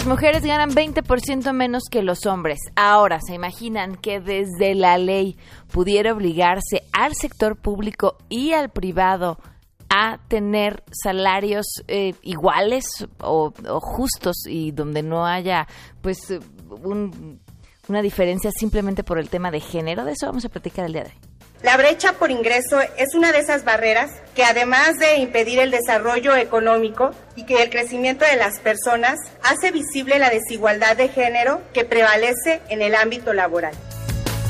Las mujeres ganan 20% menos que los hombres. Ahora, ¿se imaginan que desde la ley pudiera obligarse al sector público y al privado a tener salarios eh, iguales o, o, justos y donde no haya pues un, una diferencia simplemente por el tema de género? De eso vamos a platicar el día de hoy. La brecha por ingreso es una de esas barreras que además de impedir el desarrollo económico y que el crecimiento de las personas, hace visible la desigualdad de género que prevalece en el ámbito laboral.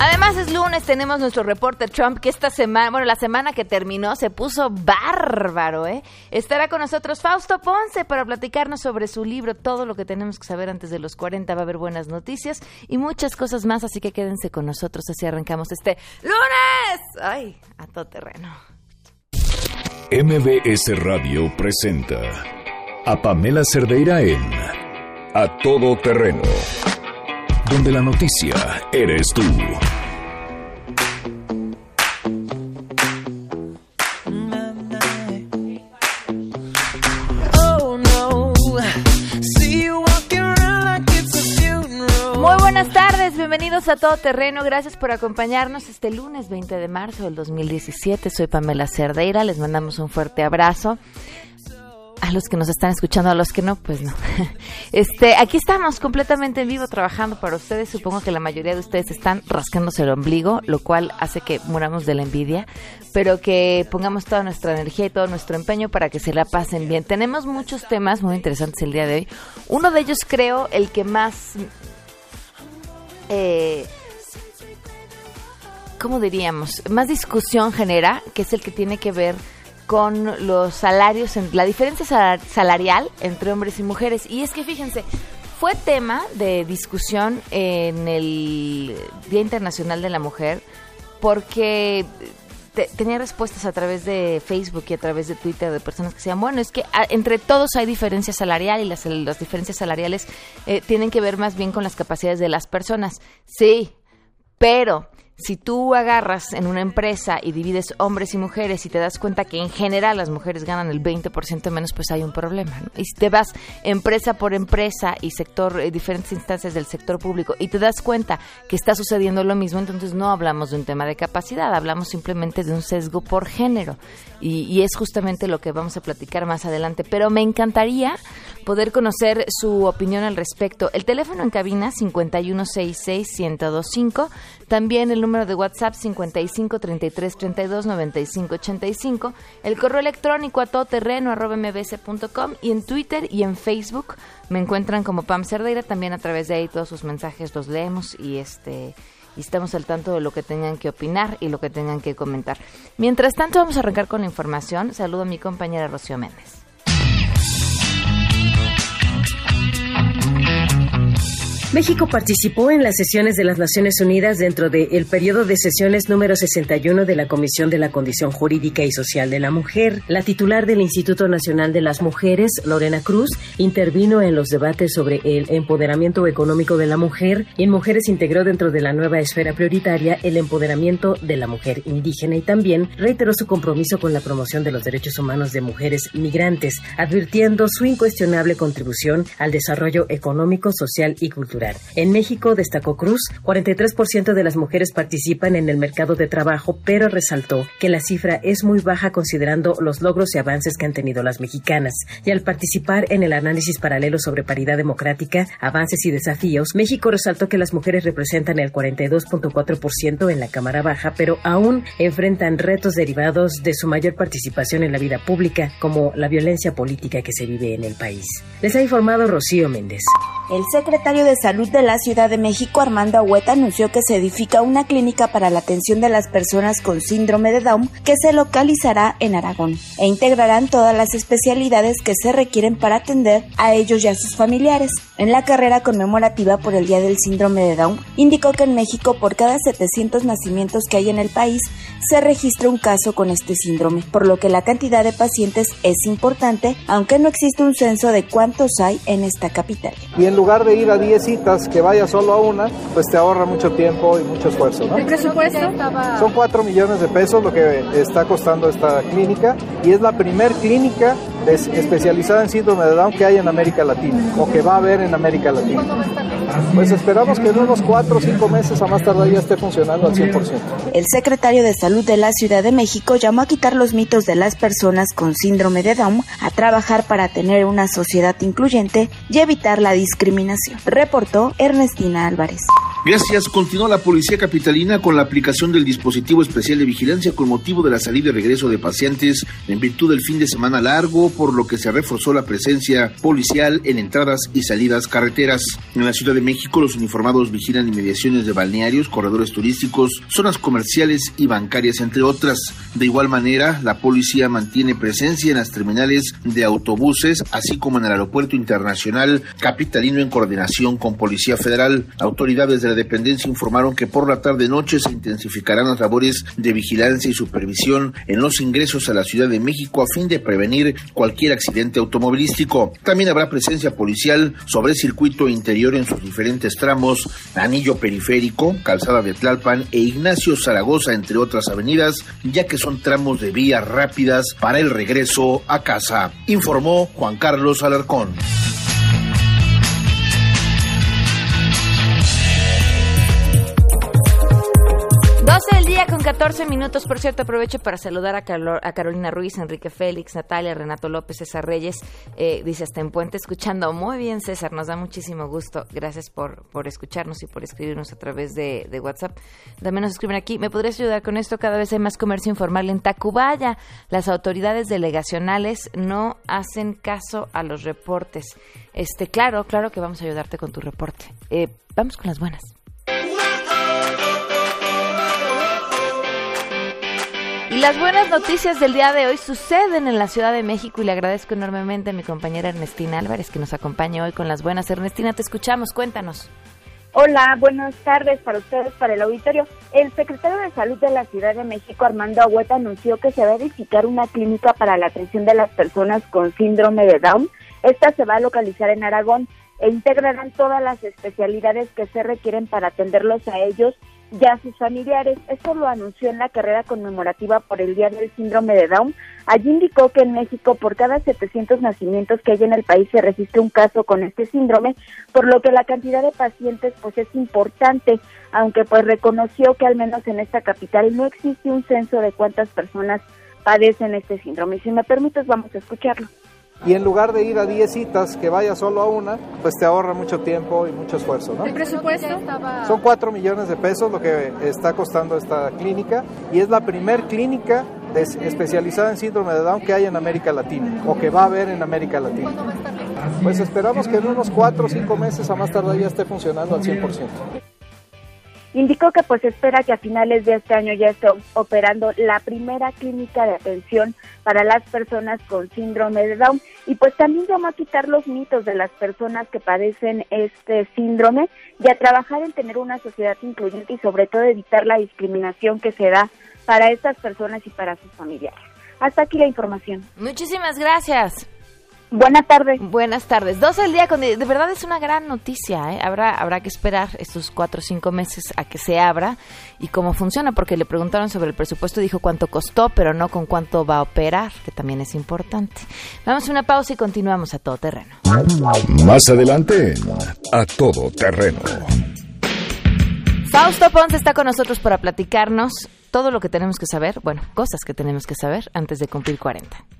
Además es lunes, tenemos nuestro reporte Trump que esta semana, bueno, la semana que terminó se puso bárbaro, ¿eh? Estará con nosotros Fausto Ponce para platicarnos sobre su libro, todo lo que tenemos que saber antes de los 40, va a haber buenas noticias y muchas cosas más, así que quédense con nosotros, así arrancamos este lunes. Ay, a todo terreno. MBS Radio presenta a Pamela Cerdeira en A Todo Terreno donde la noticia eres tú. Muy buenas tardes, bienvenidos a Todo Terreno, gracias por acompañarnos este lunes 20 de marzo del 2017. Soy Pamela Cerdeira, les mandamos un fuerte abrazo a los que nos están escuchando, a los que no, pues no. Este, aquí estamos completamente en vivo trabajando para ustedes. Supongo que la mayoría de ustedes están rascándose el ombligo, lo cual hace que muramos de la envidia, pero que pongamos toda nuestra energía y todo nuestro empeño para que se la pasen bien. Tenemos muchos temas muy interesantes el día de hoy. Uno de ellos creo el que más eh, ¿cómo diríamos? Más discusión genera, que es el que tiene que ver con los salarios, la diferencia salarial entre hombres y mujeres. Y es que fíjense, fue tema de discusión en el Día Internacional de la Mujer porque tenía respuestas a través de Facebook y a través de Twitter de personas que decían, bueno, es que ah, entre todos hay diferencia salarial y las, las diferencias salariales eh, tienen que ver más bien con las capacidades de las personas. Sí, pero si tú agarras en una empresa y divides hombres y mujeres y te das cuenta que en general las mujeres ganan el 20% menos, pues hay un problema. Y si te vas empresa por empresa y sector, eh, diferentes instancias del sector público y te das cuenta que está sucediendo lo mismo, entonces no hablamos de un tema de capacidad, hablamos simplemente de un sesgo por género. Y, y es justamente lo que vamos a platicar más adelante. Pero me encantaría poder conocer su opinión al respecto. El teléfono en cabina 5166-1025, también el número de WhatsApp 5533329585, el correo electrónico a todoterreno y en Twitter y en Facebook me encuentran como Pam Cerdeira, también a través de ahí todos sus mensajes los leemos y este y estamos al tanto de lo que tengan que opinar y lo que tengan que comentar. Mientras tanto, vamos a arrancar con la información. Saludo a mi compañera Rocío Méndez. México participó en las sesiones de las Naciones Unidas dentro del periodo de sesiones número 61 de la Comisión de la Condición Jurídica y Social de la Mujer. La titular del Instituto Nacional de las Mujeres, Lorena Cruz, intervino en los debates sobre el empoderamiento económico de la mujer y en Mujeres integró dentro de la nueva esfera prioritaria el empoderamiento de la mujer indígena y también reiteró su compromiso con la promoción de los derechos humanos de mujeres migrantes, advirtiendo su incuestionable contribución al desarrollo económico, social y cultural en México, destacó Cruz, 43% de las mujeres participan en el mercado de trabajo, pero resaltó que la cifra es muy baja considerando los logros y avances que han tenido las mexicanas. Y al participar en el análisis paralelo sobre paridad democrática, avances y desafíos, México resaltó que las mujeres representan el 42.4% en la Cámara Baja, pero aún enfrentan retos derivados de su mayor participación en la vida pública, como la violencia política que se vive en el país. Les ha informado Rocío Méndez. El secretario de Salud de la Ciudad de México, Armando Agüeta, anunció que se edifica una clínica para la atención de las personas con síndrome de Down que se localizará en Aragón e integrarán todas las especialidades que se requieren para atender a ellos y a sus familiares. En la carrera conmemorativa por el Día del Síndrome de Down, indicó que en México por cada 700 nacimientos que hay en el país se registra un caso con este síndrome, por lo que la cantidad de pacientes es importante, aunque no existe un censo de cuántos hay en esta capital. Lugar de ir a 10 citas, que vaya solo a una, pues te ahorra mucho tiempo y mucho esfuerzo. ¿no? ¿El presupuesto? Son 4 millones de pesos lo que está costando esta clínica y es la primer clínica especializada en síndrome de Down que hay en América Latina o que va a haber en América Latina. Pues esperamos que en unos 4 o 5 meses a más tardar ya esté funcionando al 100%. El secretario de Salud de la Ciudad de México llamó a quitar los mitos de las personas con síndrome de Down, a trabajar para tener una sociedad incluyente y evitar la discriminación. Reportó Ernestina Álvarez. Gracias. Continuó la policía capitalina con la aplicación del dispositivo especial de vigilancia con motivo de la salida y regreso de pacientes en virtud del fin de semana largo, por lo que se reforzó la presencia policial en entradas y salidas carreteras. En la Ciudad de México, los uniformados vigilan inmediaciones de balnearios, corredores turísticos, zonas comerciales y bancarias, entre otras. De igual manera, la policía mantiene presencia en las terminales de autobuses, así como en el aeropuerto internacional capitalino en coordinación con Policía Federal. Autoridades de la dependencia informaron que por la tarde-noche se intensificarán las labores de vigilancia y supervisión en los ingresos a la Ciudad de México a fin de prevenir cualquier accidente automovilístico. También habrá presencia policial sobre el circuito interior en sus diferentes tramos, Anillo Periférico, Calzada de Tlalpan e Ignacio Zaragoza, entre otras avenidas, ya que son tramos de vías rápidas para el regreso a casa, informó Juan Carlos Alarcón. 12 del día con 14 minutos. Por cierto, aprovecho para saludar a, a Carolina Ruiz, Enrique Félix, Natalia, Renato López, César Reyes. Eh, dice hasta en Puente escuchando. Muy bien, César, nos da muchísimo gusto. Gracias por, por escucharnos y por escribirnos a través de, de WhatsApp. También nos escriben aquí. ¿Me podrías ayudar con esto? Cada vez hay más comercio informal en Tacubaya. Las autoridades delegacionales no hacen caso a los reportes. Este, claro, claro que vamos a ayudarte con tu reporte. Eh, vamos con las buenas. Y las buenas noticias del día de hoy suceden en la Ciudad de México y le agradezco enormemente a mi compañera Ernestina Álvarez que nos acompaña hoy con las buenas. Ernestina, te escuchamos, cuéntanos. Hola, buenas tardes para ustedes, para el auditorio. El secretario de Salud de la Ciudad de México, Armando Agüeta, anunció que se va a edificar una clínica para la atención de las personas con síndrome de Down. Esta se va a localizar en Aragón e integrarán todas las especialidades que se requieren para atenderlos a ellos y a sus familiares. Esto lo anunció en la carrera conmemorativa por el Día del Síndrome de Down. Allí indicó que en México por cada 700 nacimientos que hay en el país se registra un caso con este síndrome, por lo que la cantidad de pacientes pues es importante, aunque pues reconoció que al menos en esta capital no existe un censo de cuántas personas padecen este síndrome. Si me permites vamos a escucharlo y en lugar de ir a 10 citas, que vaya solo a una, pues te ahorra mucho tiempo y mucho esfuerzo. ¿no? ¿El presupuesto? Son 4 millones de pesos lo que está costando esta clínica y es la primer clínica especializada en síndrome de Down que hay en América Latina o que va a haber en América Latina. Pues esperamos que en unos 4 o 5 meses a más tardar ya esté funcionando al 100%. Indicó que pues espera que a finales de este año ya esté operando la primera clínica de atención para las personas con síndrome de Down y pues también llamó a quitar los mitos de las personas que padecen este síndrome y a trabajar en tener una sociedad incluyente y sobre todo evitar la discriminación que se da para estas personas y para sus familiares. Hasta aquí la información. Muchísimas gracias. Buenas tardes. Buenas tardes. 12 del día, con, de verdad es una gran noticia. ¿eh? Habrá, habrá que esperar estos cuatro o cinco meses a que se abra y cómo funciona, porque le preguntaron sobre el presupuesto, dijo cuánto costó, pero no con cuánto va a operar, que también es importante. Vamos a una pausa y continuamos a todo terreno. Más adelante, a todo terreno. Fausto Ponce está con nosotros para platicarnos todo lo que tenemos que saber, bueno, cosas que tenemos que saber antes de cumplir 40.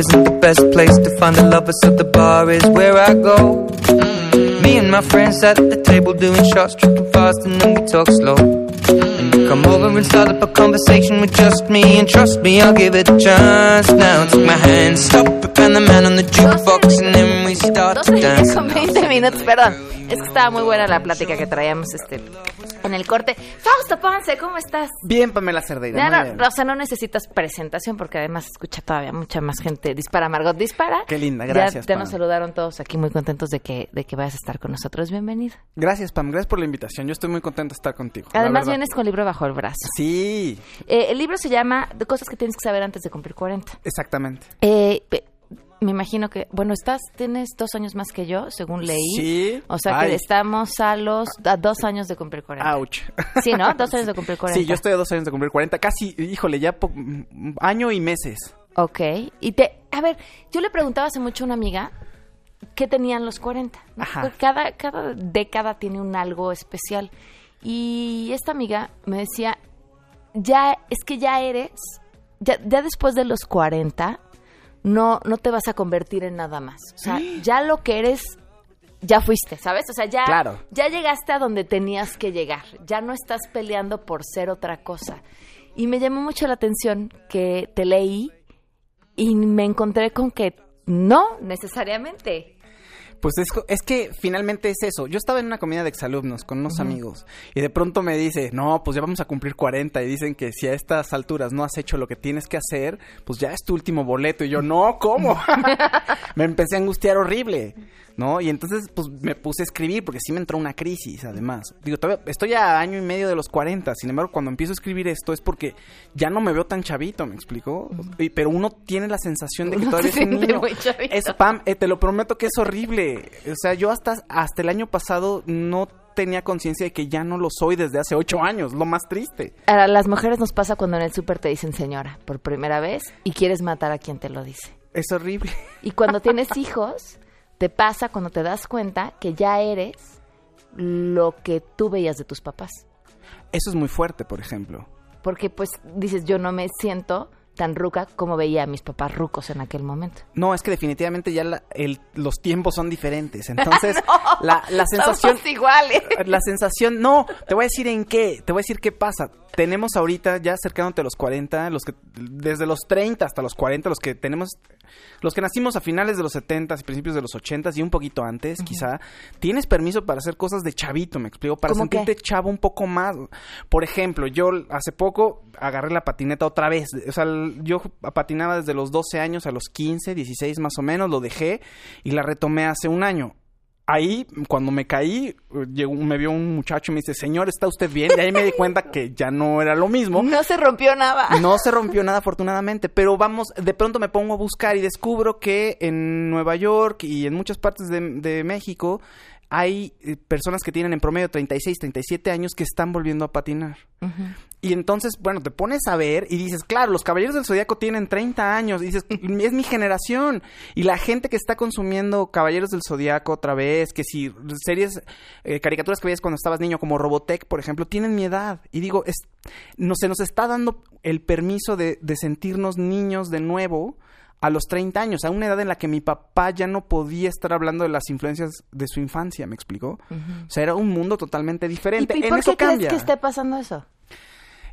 Isn't the best place to find the lovers, so the bar is where I go. Mm-hmm. Me and my friends at the table doing shots, tripping fast, and then we talk slow. Mm-hmm. And Come over and start up a conversation with just me, and trust me, I'll give it a chance. Now take my hand, stop it, and the man on the jukebox, and then we start to dance. Con 20 minutos, perdón. Es que estaba muy buena la plática que traíamos este en el corte. Fausto Ponce, ¿cómo estás? Bien, Pamela Cerdeira. Ya no, bien. o sea, no necesitas presentación porque además escucha todavía mucha más gente. Dispara, Margot, dispara. Qué linda, Ya- gracias, Ya, Pam. nos saludaron todos aquí muy contentos de que, de que vayas a estar con nosotros. Bienvenido. Gracias, Pam. Gracias por la invitación. Yo estoy muy contento de estar contigo. Además vienes con libro bajo el brazo. Sí, Eh, el libro se llama cosas que tienes que saber antes de cumplir 40. exactamente. Eh, me imagino que, bueno, estás, tienes dos años más que yo, según leí. Sí. O sea Ay. que estamos a los a dos años de cumplir 40. Ouch. Sí, ¿no? Dos años de cumplir 40. Sí, yo estoy a dos años de cumplir 40. Casi, híjole, ya po- año y meses. Ok. Y te, a ver, yo le preguntaba hace mucho a una amiga qué tenían los 40. ¿no? Ajá. Cada, cada década tiene un algo especial. Y esta amiga me decía, ya, es que ya eres, ya, ya después de los 40, no, no te vas a convertir en nada más. O sea, ya lo que eres, ya fuiste, ¿sabes? O sea, ya, Claro. ya llegaste a donde tenías que llegar. Ya no estás peleando por ser otra cosa. Y me llamó mucho la atención que te leí y me encontré con que no necesariamente. Pues es, es que finalmente es eso. Yo estaba en una comida de exalumnos con unos amigos y de pronto me dice, no, pues ya vamos a cumplir 40 y dicen que si a estas alturas no has hecho lo que tienes que hacer, pues ya es tu último boleto. Y yo, no, ¿cómo? me empecé a angustiar horrible, ¿no? Y entonces pues me puse a escribir porque sí me entró una crisis además. Digo, todavía estoy a año y medio de los 40, sin embargo cuando empiezo a escribir esto es porque ya no me veo tan chavito, ¿me explico? Y- Pero uno tiene la sensación de que Uno todavía se es un niño. muy chavito. Es Pam, eh, te lo prometo que es horrible. O sea, yo hasta, hasta el año pasado no tenía conciencia de que ya no lo soy desde hace ocho años, lo más triste. A las mujeres nos pasa cuando en el súper te dicen señora por primera vez y quieres matar a quien te lo dice. Es horrible. Y cuando tienes hijos, te pasa cuando te das cuenta que ya eres lo que tú veías de tus papás. Eso es muy fuerte, por ejemplo. Porque pues dices, yo no me siento tan ruca como veía a mis papás rucos en aquel momento. No, es que definitivamente ya la- el- los tiempos son diferentes. Entonces, la, la sensación... Somos iguales. La sensación, no, te voy a decir en qué, te voy a decir qué pasa. Tenemos ahorita ya acercándote a los 40, los que desde los 30 hasta los 40, los que tenemos los que nacimos a finales de los 70 y principios de los 80 y un poquito antes, quizá, tienes permiso para hacer cosas de chavito, me explico, para ¿Cómo sentirte qué? chavo un poco más. Por ejemplo, yo hace poco agarré la patineta otra vez, o sea, yo patinaba desde los 12 años a los 15, 16 más o menos, lo dejé y la retomé hace un año ahí, cuando me caí, llegó, me vio un muchacho y me dice, señor, ¿está usted bien? Y ahí me di cuenta que ya no era lo mismo. No se rompió nada. No se rompió nada afortunadamente, pero vamos, de pronto me pongo a buscar y descubro que en Nueva York y en muchas partes de, de México hay eh, personas que tienen en promedio 36, 37 años que están volviendo a patinar. Y entonces, bueno, te pones a ver y dices, claro, los Caballeros del Zodíaco tienen 30 años. Y dices, es mi generación. Y la gente que está consumiendo Caballeros del Zodíaco otra vez, que si series, eh, caricaturas que veías cuando estabas niño, como Robotech, por ejemplo, tienen mi edad. Y digo, es, no, se nos está dando el permiso de, de sentirnos niños de nuevo a los 30 años, a una edad en la que mi papá ya no podía estar hablando de las influencias de su infancia, ¿me explicó? O sea, era un mundo totalmente diferente. ¿Y, y en por eso qué crees cambia. que esté pasando eso?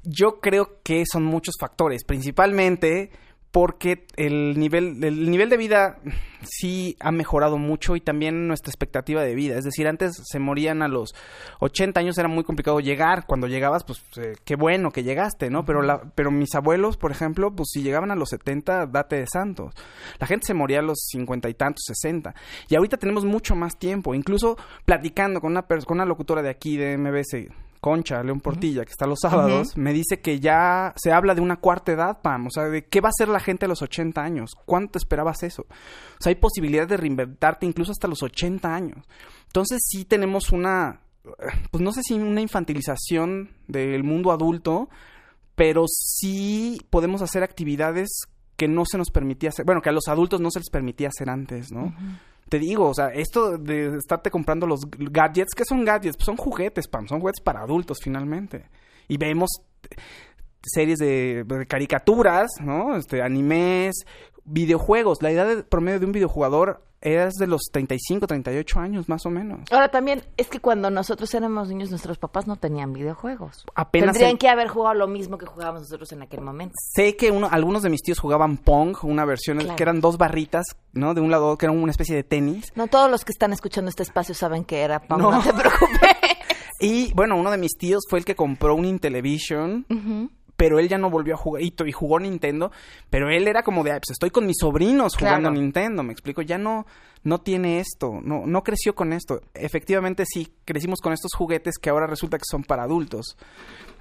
Yo creo que son muchos factores, principalmente porque el nivel, el nivel de vida sí ha mejorado mucho y también nuestra expectativa de vida. Es decir, antes se morían a los 80 años, era muy complicado llegar. Cuando llegabas, pues eh, qué bueno que llegaste, ¿no? Pero, la, pero mis abuelos, por ejemplo, pues si llegaban a los 70, date de santos. La gente se moría a los 50 y tantos, 60. Y ahorita tenemos mucho más tiempo. Incluso platicando con una, con una locutora de aquí, de MBS, Concha, León Portilla, que está los sábados, me dice que ya se habla de una cuarta edad, Pam. O sea, de qué va a ser la gente a los 80 años. ¿Cuánto esperabas eso? O sea, hay posibilidad de reinventarte incluso hasta los 80 años. Entonces sí tenemos una, pues no sé si una infantilización del mundo adulto, pero sí podemos hacer actividades que no se nos permitía hacer, bueno, que a los adultos no se les permitía hacer antes, ¿no? Te digo, o sea, esto de estarte comprando los gadgets, ¿qué son gadgets? Pues son juguetes, Pam, son juguetes para adultos finalmente. Y vemos series de, caricaturas, ¿no? Este, animes, videojuegos. La edad de promedio de un videojugador eras de los 35, 38 años, más o menos. Ahora también, es que cuando nosotros éramos niños, nuestros papás no tenían videojuegos. Apenas Tendrían en- que haber jugado lo mismo que jugábamos nosotros en aquel momento. Sé que uno, algunos de mis tíos jugaban Pong, una versión Claro. que eran dos barritas, ¿no? De un lado, que eran una especie de tenis. No todos los que están escuchando este espacio saben que era Pong, No. no, te preocupes. Y bueno, uno de mis tíos fue el que compró un Intellivision, Ujú. Pero él ya no volvió a jugar y, y jugó Nintendo, pero él era como de, "Ay, pues estoy con mis sobrinos jugando Claro. Nintendo, me explico, ya no no tiene esto, no no creció con esto. Efectivamente sí, crecimos con estos juguetes que ahora resulta que son para adultos.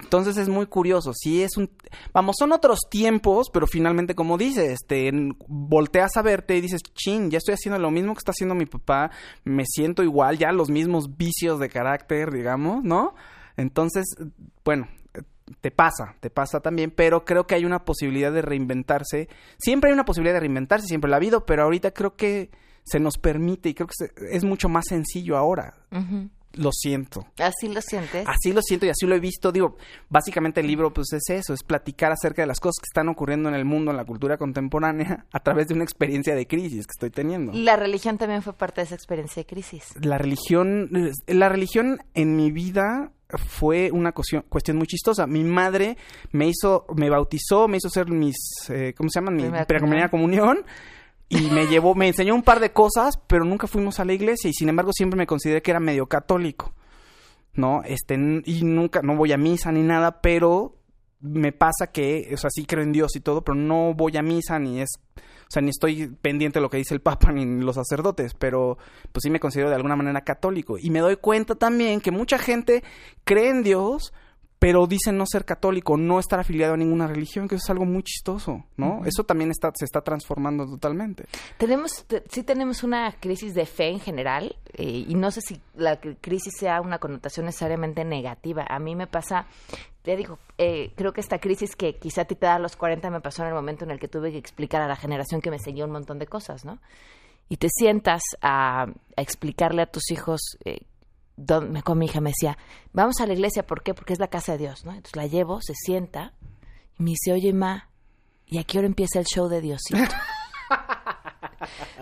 Entonces es muy curioso, sí es un vamos, son otros tiempos, pero finalmente como dices, este volteas a verte y dices, "Chin, ya estoy haciendo lo mismo que está haciendo mi papá, me siento igual, ya los mismos vicios de carácter, digamos, ¿no?" Entonces, bueno, te pasa, te pasa también, pero creo que hay una posibilidad de reinventarse. Siempre hay una posibilidad de reinventarse, siempre la ha habido, pero ahorita creo que se nos permite y creo que se- es mucho más sencillo ahora. Lo siento. Así lo sientes. Así lo siento y así lo he visto. Digo, básicamente el libro pues es eso, es platicar acerca de las cosas que están ocurriendo en el mundo, en la cultura contemporánea, a través de una experiencia de crisis que estoy teniendo. La religión también fue parte de esa experiencia de crisis. La religión, la religión en mi vida fue una cuestión, cuestión muy chistosa. Mi madre me hizo, me bautizó, me hizo hacer mis, eh, ¿cómo se llaman? Mi Primera comunión. Y me llevó, me enseñó un par de cosas, pero nunca fuimos a la iglesia y sin embargo siempre me consideré que era medio católico. ¿No? Este, y nunca, no voy a misa ni nada, pero me pasa que, o sea, sí creo en Dios y todo, pero no voy a misa ni es, o sea, ni estoy pendiente de lo que dice el Papa ni los sacerdotes, pero pues sí me considero de alguna manera católico. Y me doy cuenta también que mucha gente cree en Dios, pero dicen no ser católico, no estar afiliado a ninguna religión, que eso es algo muy chistoso, ¿no? Eso también está, se está transformando totalmente. Tenemos, te- sí tenemos una crisis de fe en general eh, y no sé si la cri- crisis sea una connotación necesariamente negativa. A mí me pasa, te digo, eh, creo que esta crisis que quizá a ti te da a los 40 me pasó en el momento en el que tuve que explicar a la generación que me seguía un montón de cosas, ¿no? Y te sientas a, a explicarle a tus hijos... Eh, don- me- con mi hija me decía, vamos a la iglesia, ¿por qué? Porque es la casa de Dios, ¿no? Entonces la llevo, se sienta y me dice, oye, ma, ¿y a qué hora empieza el show de Diosito?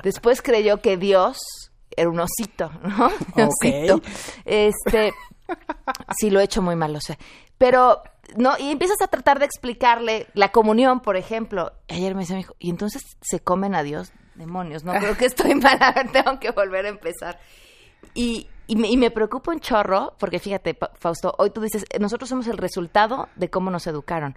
Después creyó que Dios era un osito, ¿no? Osito. Este, sí lo he hecho muy mal, lo sé. Pero, no, y empiezas a tratar de explicarle la comunión, por ejemplo. Ayer me decía mi hijo, y entonces se comen a Dios, demonios, no creo que estoy mal, a ver, tengo que volver a empezar. Y, y, me, y me preocupa un chorro, porque fíjate, Fausto, hoy tú dices, eh, nosotros somos el resultado de cómo nos educaron.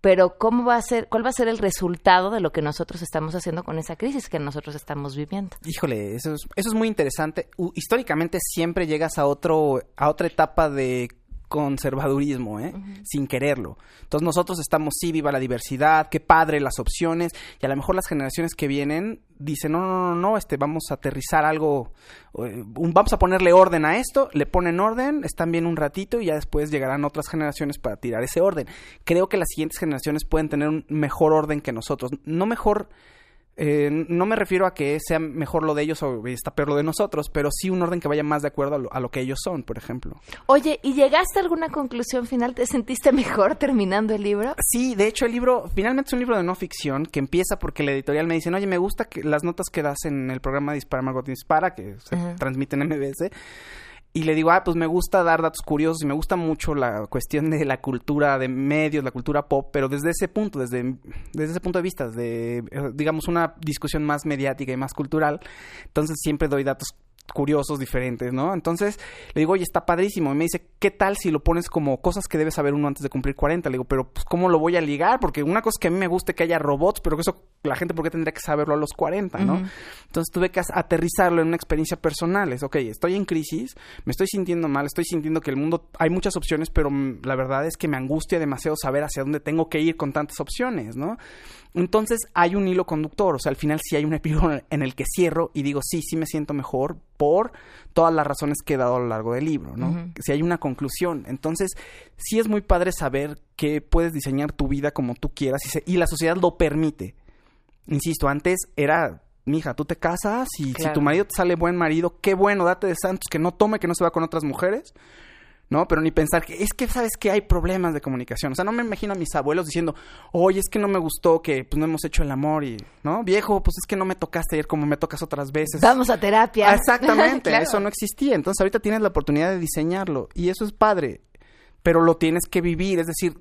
Pero ¿cómo va a ser, cuál va a ser el resultado de lo que nosotros estamos haciendo con esa crisis que nosotros estamos viviendo? Híjole, eso es, eso es muy interesante. Históricamente siempre llegas a otro, a otra etapa de conservadurismo, ¿eh? Sin quererlo. Entonces nosotros estamos, sí, viva la diversidad, qué padre las opciones, y a lo mejor las generaciones que vienen dicen, no, no, no, no, este, vamos a aterrizar algo, un- vamos a ponerle orden a esto, le ponen orden, están bien un ratito y ya después llegarán otras generaciones para tirar ese orden. Creo que las siguientes generaciones pueden tener un mejor orden que nosotros, no mejor eh, no me refiero a que sea mejor lo de ellos o está peor lo de nosotros, pero sí un orden que vaya más de acuerdo a lo, a lo que ellos son, por ejemplo. Oye, ¿y llegaste a alguna conclusión final? ¿Te sentiste mejor terminando el libro? Sí, de hecho el libro finalmente es un libro de no ficción que empieza porque la editorial me dice, oye, me gusta que las notas que das en el programa Dispara Margot Dispara, que se Ajá. transmite en MBS. Y le digo, ah, pues me gusta dar datos curiosos y me gusta mucho la cuestión de la cultura de medios, la cultura pop, pero desde ese punto, desde, desde ese punto de vista, de, eh, digamos, una discusión más mediática y más cultural. Entonces siempre doy datos curiosos, diferentes, ¿no? Entonces le digo, oye, está padrísimo. Y me dice, ¿qué tal si lo pones como cosas que debe saber uno antes de cumplir 40? Le digo, pero pues, ¿cómo lo voy a ligar? Porque una cosa es que a mí me guste que haya robots, pero que eso la gente, ¿por qué tendría que saberlo a los 40, no? Entonces tuve que aterrizarlo en una experiencia personal. Es, ok, estoy en crisis, me estoy sintiendo mal, estoy sintiendo que el mundo, hay muchas opciones, pero mm, la verdad es que me angustia demasiado saber hacia dónde tengo que ir con tantas opciones, ¿no? Entonces hay un hilo conductor, o sea, al final sí hay un epílogo en el que cierro y digo, sí, sí me siento mejor por todas las razones que he dado a lo largo del libro, ¿no? Si hay una conclusión. Entonces, sí es muy padre saber que puedes diseñar tu vida como tú quieras y, se- y la sociedad lo permite. Insisto, antes era, mija, tú te casas y si tu marido te sale buen marido, qué bueno, date de santos, que no tome, que no se va con otras mujeres. ¿No? Pero ni pensar que es que sabes que hay problemas de comunicación. O sea, no me imagino a mis abuelos diciendo, oye, es que no me gustó que pues no hemos hecho el amor y, ¿no? Viejo, pues es que no me tocaste ayer como me tocas otras veces. Vamos a terapia. Ah, Exactamente, Claro. eso no existía. Entonces ahorita tienes la oportunidad de diseñarlo y eso es padre, pero lo tienes que vivir. Es decir,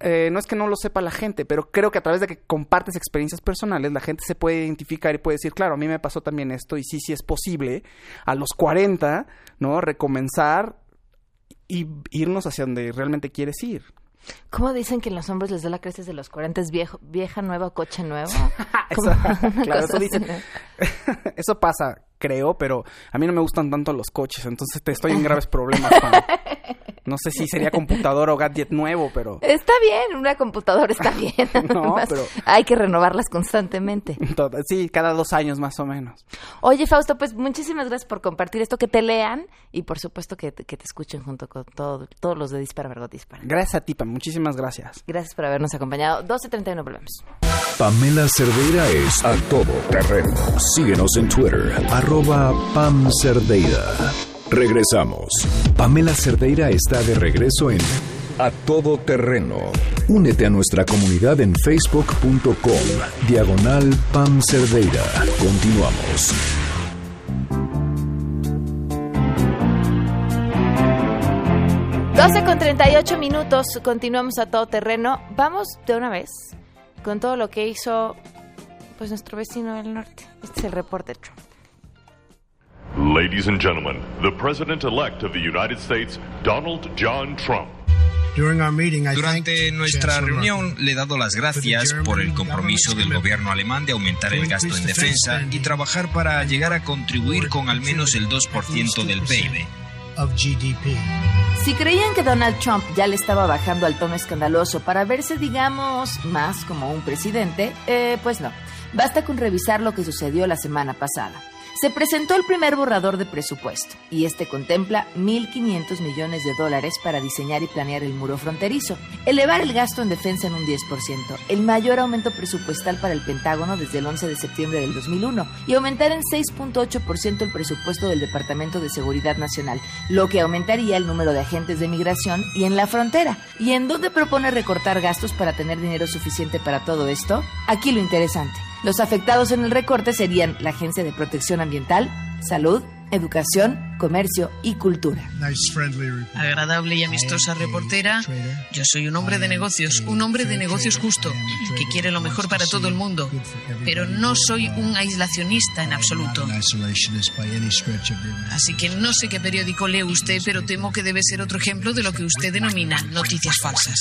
eh, no es que no lo sepa la gente, pero creo que a través de que compartes experiencias personales, la gente se puede identificar y puede decir, claro, a mí me pasó también esto y sí, sí es posible a los 40, ¿no? Recomenzar y irnos hacia donde realmente quieres ir. ¿Cómo dicen que los hombres les da la crisis de los 40? ¿Es viejo, vieja nueva, coche nuevo? Eso- claro, dicen. Eso pasa, creo, pero a mí no me gustan tanto los coches, entonces te estoy en graves problemas. No sé si sería computador o gadget nuevo, pero Está bien, una computadora está bien. No, pero- Hay que renovarlas constantemente. todo- sí, cada dos años más o menos. Oye, Fausto, pues muchísimas gracias por compartir esto, que te lean y por supuesto que, te- que te escuchen junto con todo- todos los de Dispara, Vergot Dispara. Gracias a ti, Pam, muchísimas gracias. Gracias por habernos acompañado. 12.31 volvemos. Pamela Cerdeira es a todo terreno. Síguenos en Twitter, arroba Pam Cerdeira. Regresamos. Pamela Cerdeira está de regreso en A Todo Terreno. Únete a nuestra comunidad en facebook.com, diagonal Pam Cerdeira. Continuamos. Doce con 38 minutos, continuamos a todo terreno. Vamos de una vez con todo lo que hizo pues nuestro vecino del norte. Este es el reporte Trump. Ladies and gentlemen, the President elect of the United States, Donald John Trump. Durante nuestra reunión le he dado las gracias por el compromiso del gobierno alemán de aumentar el gasto en defensa y trabajar para llegar a contribuir con al menos el 2% del PIB. Si creían que Donald Trump ya le estaba bajando al tono escandaloso para verse, digamos, más como un presidente, eh, pues no. Basta con revisar lo que sucedió la semana pasada. Se presentó el primer borrador de presupuesto y este contempla 1.500 millones de dólares para diseñar y planear el muro fronterizo, elevar el gasto en defensa en un 10%, el mayor aumento presupuestal para el Pentágono desde el 11 de septiembre del 2001 y aumentar en 6.8% el presupuesto del Departamento de Seguridad Nacional, lo que aumentaría el número de agentes de migración y en la frontera. ¿Y en dónde propone recortar gastos para tener dinero suficiente para todo esto? Aquí lo interesante. Los afectados en el recorte serían la Agencia de Protección Ambiental, Salud, Educación, Comercio y Cultura. Agradable y amistosa reportera, yo soy un hombre de negocios, un hombre de negocios justo, que quiere lo mejor para todo el mundo, pero no soy un aislacionista en absoluto. Así que no sé qué periódico lee usted, pero temo que debe ser otro ejemplo de lo que usted denomina noticias falsas.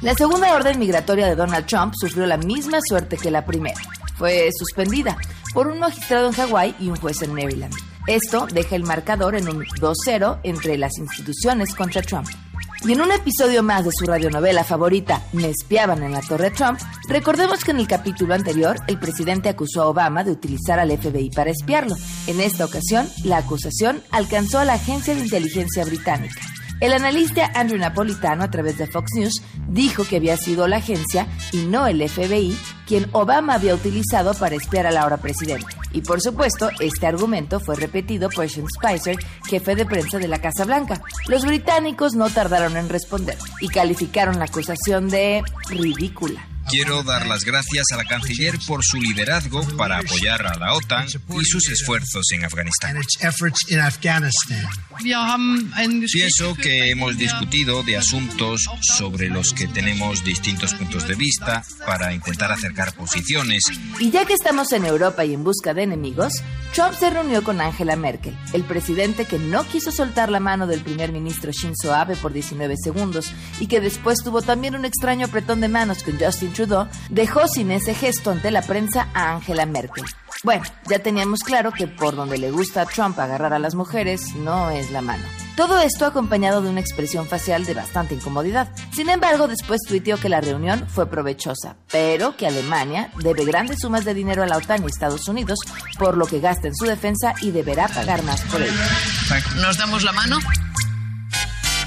La segunda orden migratoria de Donald Trump sufrió la misma suerte que la primera. Fue suspendida por un magistrado en Hawái y un juez en Maryland. Esto deja el marcador en un 2-0 entre las instituciones contra Trump. Y en un episodio más de su radionovela favorita, Me espiaban en la Torre Trump, recordemos que en el capítulo anterior el presidente acusó a Obama de utilizar al FBI para espiarlo. En esta ocasión, la acusación alcanzó a la Agencia de Inteligencia Británica. El analista Andrew Napolitano, a través de Fox News, dijo que había sido la agencia y no el FBI quien Obama había utilizado para espiar al ahora presidente. Y por supuesto, este argumento fue repetido por Sean Spicer, jefe de prensa de la Casa Blanca. Los británicos no tardaron en responder y calificaron la acusación de ridícula. Quiero dar las gracias a la canciller por su liderazgo para apoyar a la OTAN y sus esfuerzos en Afganistán. Pienso que hemos discutido de asuntos sobre los que tenemos distintos puntos de vista para intentar acercar posiciones. Y ya que estamos en Europa y en busca de enemigos, Trump se reunió con Angela Merkel, el presidente que no quiso soltar la mano del primer ministro Shinzo Abe por 19 segundos y que después tuvo también un extraño apretón de manos con Justin Dejó sin ese gesto ante la prensa a Angela Merkel. Bueno, ya teníamos claro que por donde le gusta a Trump agarrar a las mujeres no es la mano. Todo esto acompañado de una expresión facial de bastante incomodidad. Sin embargo, después tuiteó que la reunión fue provechosa, pero que Alemania debe grandes sumas de dinero a la OTAN y Estados Unidos, por lo que gasta en su defensa y deberá pagar más por ello. ¿Nos damos la mano?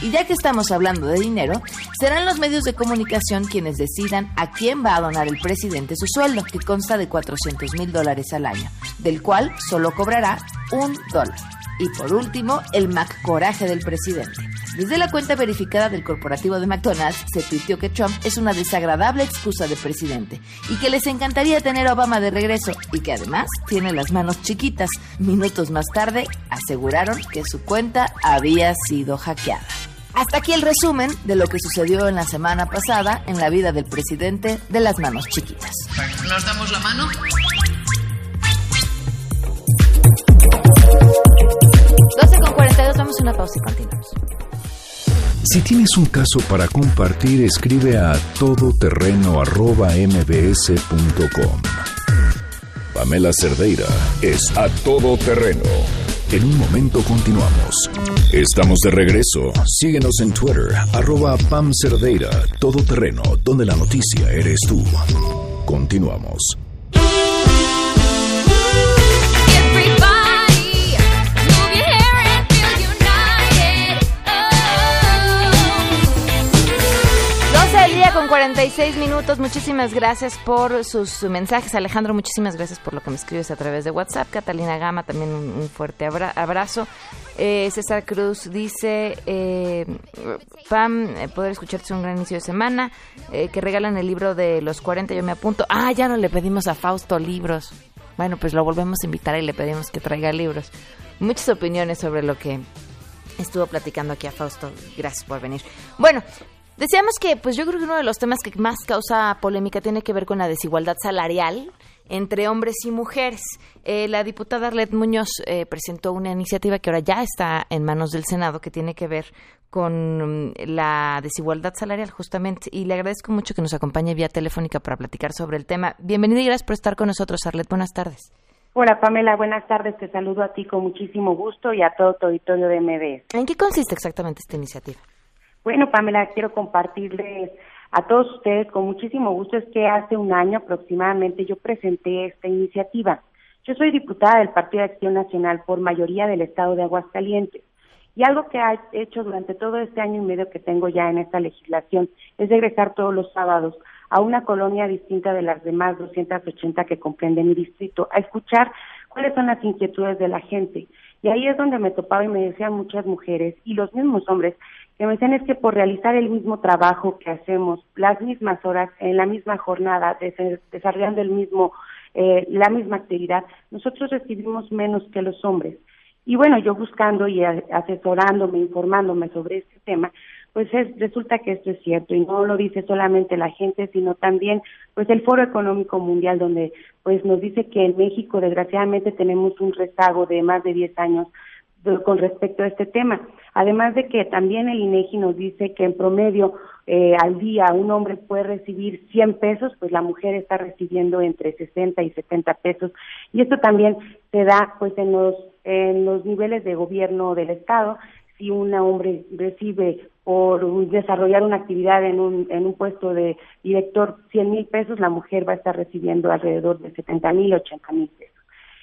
Y ya que estamos hablando de dinero, serán los medios de comunicación quienes decidan a quién va a donar el presidente su sueldo, que consta de 400 mil dólares al año, del cual solo cobrará un dólar. Y por último, el Mac Coraje del presidente. Desde la cuenta verificada del corporativo de McDonald's se tuiteó que Trump es una desagradable excusa de presidente y que les encantaría tener a Obama de regreso y que además tiene las manos chiquitas. Minutos más tarde aseguraron que su cuenta había sido hackeada. Hasta aquí el resumen de lo que sucedió en la semana pasada en la vida del presidente de las manos chiquitas. ¿Nos damos la mano? 12 con 42, damos una pausa y continuamos. Si tienes un caso para compartir, escribe a todoterreno.mbs.com. Pamela Cerdeira es a todoterreno. En un momento continuamos. Estamos de regreso. Síguenos en Twitter, arroba Pam Cerdeira, todoterreno, donde la noticia eres tú. Continuamos. 46 minutos. Muchísimas gracias por sus mensajes. Alejandro, muchísimas gracias por lo que me escribes a través de WhatsApp. Catalina Gama, también un, fuerte abra- abrazo. Eh, César Cruz dice, eh, Pam, eh, poder escucharte un gran inicio de semana. eh, que regalan el libro de los 40, yo me apunto. Ah, ya no le pedimos a Fausto libros. Bueno, pues lo volvemos a invitar y le pedimos que traiga libros. Muchas opiniones sobre lo que estuvo platicando aquí a Fausto. Gracias por venir. Bueno, decíamos que pues yo creo que uno de los temas que más causa polémica tiene que ver con la desigualdad salarial entre hombres y mujeres. Eh, la diputada Arlet Muñoz eh, presentó una iniciativa que ahora ya está en manos del Senado que tiene que ver con mm, la desigualdad salarial justamente y le agradezco mucho que nos acompañe vía telefónica para platicar sobre el tema. Bienvenida y gracias por estar con nosotros, Arlet. Buenas tardes. Hola Pamela, buenas tardes. Te saludo a ti con muchísimo gusto y a todo tu auditorio de MBS. ¿En qué consiste exactamente esta iniciativa? Bueno, Pamela, quiero compartirles a todos ustedes con muchísimo gusto. Es que hace un año aproximadamente yo presenté esta iniciativa. Yo soy diputada del Partido de Acción Nacional por mayoría del Estado de Aguascalientes. Y algo que ha hecho durante todo este año y medio que tengo ya en esta legislación es regresar todos los sábados a una colonia distinta de las demás 280 que comprende mi distrito, a escuchar cuáles son las inquietudes de la gente. Y ahí es donde me topaba y me decían muchas mujeres y los mismos hombres que me decían es que por realizar el mismo trabajo que hacemos, las mismas horas, en la misma jornada, des- desarrollando el mismo, eh, la misma actividad, nosotros recibimos menos que los hombres. Y bueno, yo buscando y asesorándome, informándome sobre este tema, pues es, resulta que esto es cierto y no lo dice solamente la gente, sino también pues el Foro Económico Mundial donde pues nos dice que en México desgraciadamente tenemos un rezago de más de 10 años con respecto a este tema. Además de que también el INEGI nos dice que en promedio eh, al día un hombre puede recibir 100 pesos, pues la mujer está recibiendo entre 60 y 70 pesos. Y esto también se da pues en los en los niveles de gobierno del estado. Si un hombre recibe por desarrollar una actividad en un en un puesto de director 100 mil pesos, la mujer va a estar recibiendo alrededor de 70 mil, 80 mil pesos.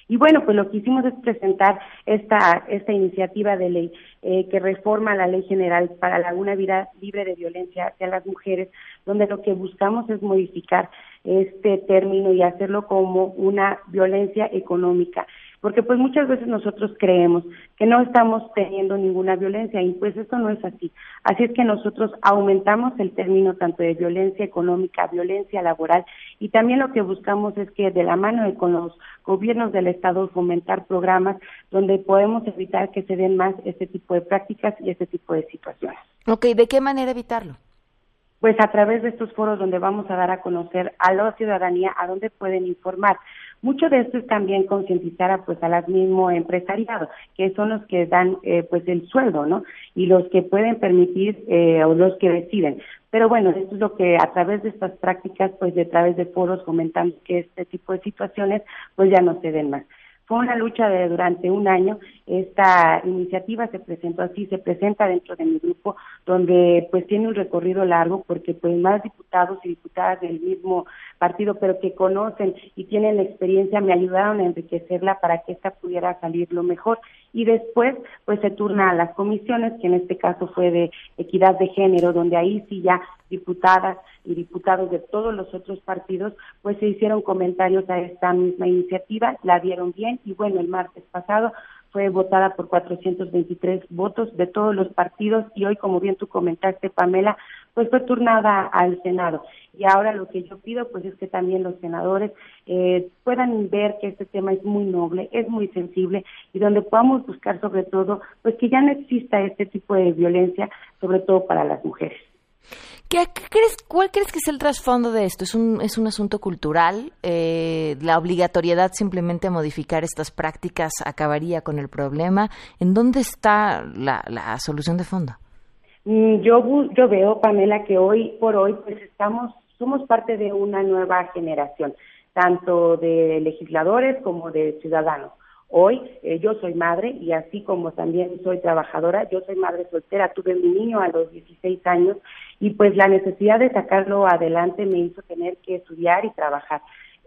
Y bueno, pues lo que hicimos es presentar esta, esta iniciativa de ley eh, que reforma la ley general para la una vida libre de violencia hacia las mujeres, donde lo que buscamos es modificar este término y hacerlo como una violencia económica. Porque pues muchas veces nosotros creemos que no estamos teniendo ninguna violencia y pues eso no es así. Así es que nosotros aumentamos el término tanto de violencia económica, violencia laboral y también lo que buscamos es que de la mano de con los gobiernos del Estado fomentar programas donde podemos evitar que se den más este tipo de prácticas y este tipo de situaciones. Ok, ¿de qué manera evitarlo? Pues a través de estos foros donde vamos a dar a conocer a la ciudadanía a dónde pueden informar. Mucho de esto es también concientizar a pues a las mismo empresariado, que son los que dan eh, pues el sueldo, ¿no? Y los que pueden permitir eh, o los que deciden. Pero bueno, esto es lo que a través de estas prácticas, pues de través de foros fomentando que este tipo de situaciones pues ya no se den más. Fue una lucha de durante un año. Esta iniciativa se presentó así, se presenta dentro de mi grupo, donde pues tiene un recorrido largo porque pues más diputados y diputadas del mismo partido, pero que conocen y tienen experiencia, me ayudaron a enriquecerla para que esta pudiera salir lo mejor. Y después, pues se turna a las comisiones, que en este caso fue de equidad de género, donde ahí sí ya diputadas y diputados de todos los otros partidos, pues se hicieron comentarios a esta misma iniciativa, la dieron bien y bueno, el martes pasado fue votada por 423 votos de todos los partidos y hoy, como bien tú comentaste, Pamela, pues fue turnada al Senado. Y ahora lo que yo pido, pues es que también los senadores eh, puedan ver que este tema es muy noble, es muy sensible y donde podamos buscar sobre todo, pues que ya no exista este tipo de violencia, sobre todo para las mujeres. ¿Qué, crees, ¿Cuál crees que es el trasfondo de esto? ¿Es un, es un asunto cultural? Eh, ¿La obligatoriedad simplemente a modificar estas prácticas acabaría con el problema? ¿En dónde está la, la solución de fondo? Mm, yo, yo veo, Pamela, que hoy por hoy pues estamos, somos parte de una nueva generación, tanto de legisladores como de ciudadanos. Hoy eh, yo soy madre y así como también soy trabajadora, yo soy madre soltera, tuve mi niño a los 16 años y pues la necesidad de sacarlo adelante me hizo tener que estudiar y trabajar.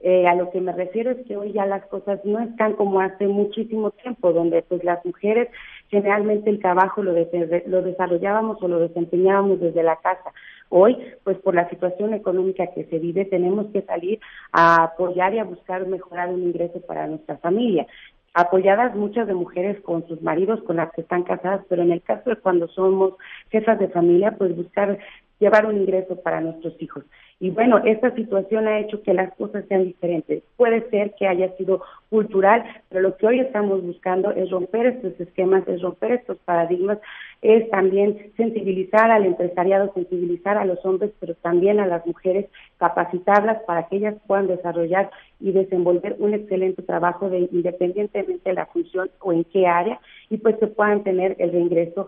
Eh, a lo que me refiero es que hoy ya las cosas no están como hace muchísimo tiempo, donde pues las mujeres generalmente el trabajo lo, lo desarrollábamos o lo desempeñábamos desde la casa. Hoy, pues por la situación económica que se vive, tenemos que salir a apoyar y a buscar mejorar un ingreso para nuestra familia apoyadas muchas de mujeres con sus maridos, con las que están casadas, pero en el caso de cuando somos jefas de familia, pues buscar llevar un ingreso para nuestros hijos. Y bueno, esta situación ha hecho que las cosas sean diferentes. Puede ser que haya sido cultural, pero lo que hoy estamos buscando es romper estos esquemas, es romper estos paradigmas, es también sensibilizar al empresariado, sensibilizar a los hombres, pero también a las mujeres, capacitarlas para que ellas puedan desarrollar y desenvolver un excelente trabajo de independientemente de la función o en qué área y pues que puedan tener el reingreso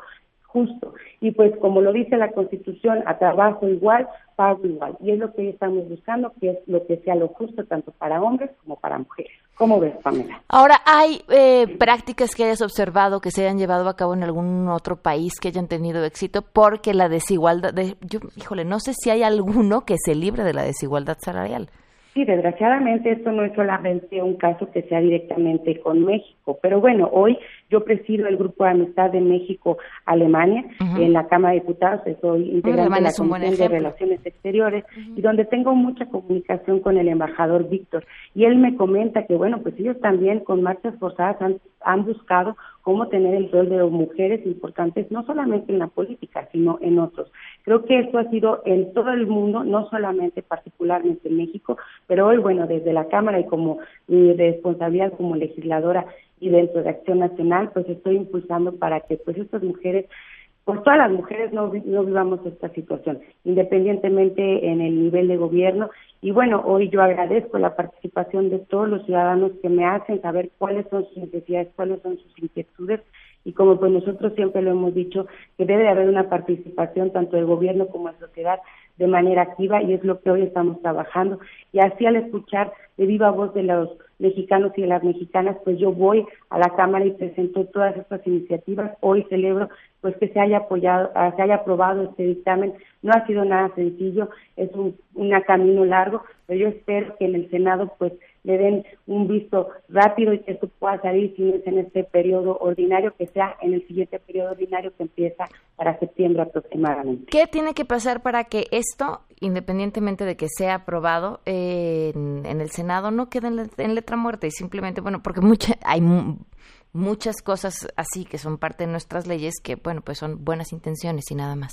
justo. Y pues como lo dice la Constitución, a trabajo igual, pago igual. Y es lo que estamos buscando, que es lo que sea lo justo tanto para hombres como para mujeres. ¿Cómo ves, Pamela? Ahora, ¿hay eh, prácticas que hayas observado que se hayan llevado a cabo en algún otro país que hayan tenido éxito? Porque la desigualdad, de, yo, híjole, no sé si hay alguno que se libre de la desigualdad salarial. Sí, desgraciadamente esto no es solamente un caso que sea directamente con México, pero bueno, hoy yo presido el Grupo de Amistad de México-Alemania en la Cámara de Diputados, soy integrante de la Comisión de Relaciones Exteriores y donde tengo mucha comunicación con el embajador Víctor y él me comenta que bueno, pues ellos también con marchas forzadas han, han buscado cómo tener el rol de mujeres importantes, no solamente en la política, sino en otros. Creo que esto ha sido en todo el mundo, no solamente particularmente en México, pero hoy, bueno, desde la Cámara y como mi responsabilidad como legisladora y dentro de Acción Nacional, pues estoy impulsando para que pues estas mujeres pues todas las mujeres no, no vivamos esta situación, independientemente en el nivel de gobierno. Y bueno, hoy yo agradezco la participación de todos los ciudadanos que me hacen saber cuáles son sus necesidades, cuáles son sus inquietudes. Y como pues nosotros siempre lo hemos dicho, que debe haber una participación tanto del gobierno como de sociedad de manera activa y es lo que hoy estamos trabajando. Y así al escuchar de viva voz de los mexicanos y de las mexicanas, pues yo voy a la Cámara y presento todas estas iniciativas. Hoy celebro pues que se haya apoyado, ah, se haya aprobado este dictamen. No ha sido nada sencillo, es un camino largo, pero yo espero que en el Senado pues le den un visto rápido y que esto pueda salir si es en este periodo ordinario, que sea en el siguiente periodo ordinario que empieza para septiembre aproximadamente. ¿Qué tiene que pasar para que esto, independientemente de que sea aprobado en, el Senado, no quede en, letra muerta y simplemente, bueno, porque mucha, hay muchas cosas así que son parte de nuestras leyes que, bueno, pues son buenas intenciones y nada más.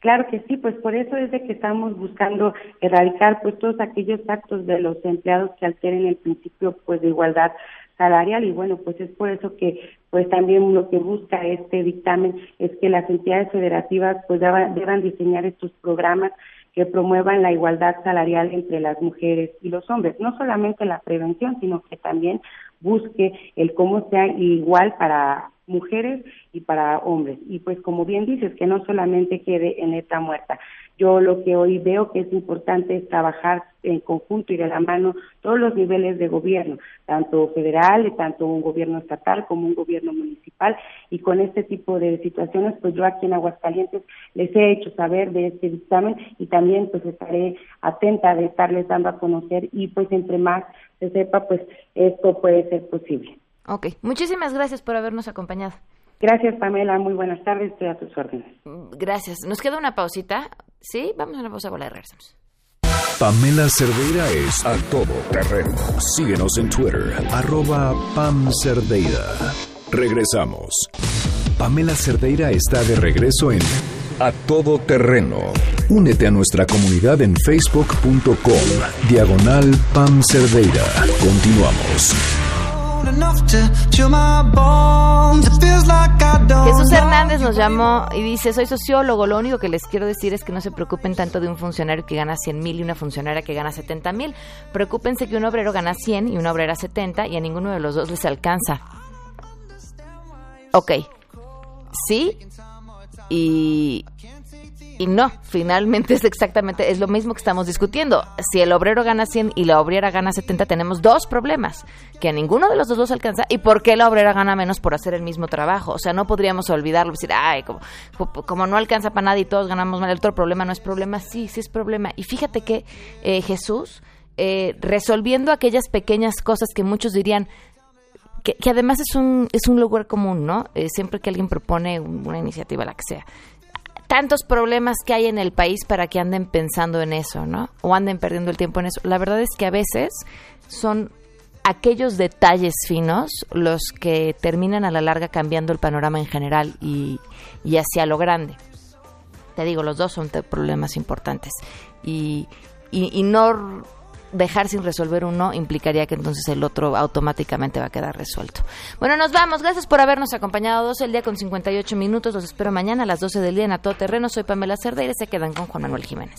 Claro que sí, pues por eso es de que estamos buscando erradicar pues todos aquellos actos de los empleados que alteren el principio pues de igualdad salarial. Y bueno, pues es por eso que pues también lo que busca este dictamen es que las entidades federativas pues deban, deban diseñar estos programas que promuevan la igualdad salarial entre las mujeres y los hombres, no solamente la prevención, sino que también busque el cómo sea igual para mujeres y para hombres. Y pues como bien dices, que no solamente quede en esta muerta. Yo lo que hoy veo que es importante es trabajar en conjunto y de la mano todos los niveles de gobierno, tanto federal, tanto un gobierno estatal como un gobierno municipal. Y con este tipo de situaciones, pues yo aquí en Aguascalientes les he hecho saber de este dictamen y también pues estaré atenta de estarles dando a conocer y pues entre más se sepa, pues esto puede ser posible. Ok, muchísimas gracias por habernos acompañado. Gracias, Pamela. Muy buenas tardes. Estoy a tus órdenes. Gracias. Nos queda una pausita. Sí, vamos a una pausa, bola y regresamos. Pamela Cerdeira es a todo terreno. Síguenos en Twitter, arroba Pam Cerdeira. Regresamos. Pamela Cerdeira está de regreso en A Todo Terreno. Únete a nuestra comunidad en facebook.com, diagonal Pam Cerdeira. Continuamos. Jesús Hernández nos llamó y dice, soy sociólogo, lo único que les quiero decir es que no se preocupen tanto de un funcionario que gana 100 mil y una funcionaria que gana 70 mil. Preocúpense que un obrero gana 100 y una obrera 70 y a ninguno de los dos les alcanza. Ok, sí, y y no, finalmente es exactamente, es lo mismo que estamos discutiendo. Si el obrero gana 100 y la obrera gana 70, tenemos dos problemas, que a ninguno de los dos los alcanza y por qué la obrera gana menos por hacer el mismo trabajo. O sea, no podríamos olvidarlo, decir, ay, como, como no alcanza para nada y todos ganamos mal, el otro problema no es problema, sí, sí es problema. Y fíjate que eh, Jesús, eh, resolviendo aquellas pequeñas cosas que muchos dirían, que, además es un, es un lugar común, ¿no? Eh, siempre que alguien propone una iniciativa, la que sea, tantos problemas que hay en el país para que anden pensando en eso, ¿no? O anden perdiendo el tiempo en eso. La verdad es que a veces son aquellos detalles finos los que terminan a la larga cambiando el panorama en general y, y hacia lo grande. Te digo, los dos son problemas importantes. Y, y, y no dejar sin resolver uno implicaría que entonces el otro automáticamente va a quedar resuelto. Bueno, nos vamos. Gracias por habernos acompañado 12 el día con 58 minutos. Los espero mañana a las 12 del día en A Todo Terreno. Soy Pamela Cerdeira y se quedan con Juan Manuel Jiménez.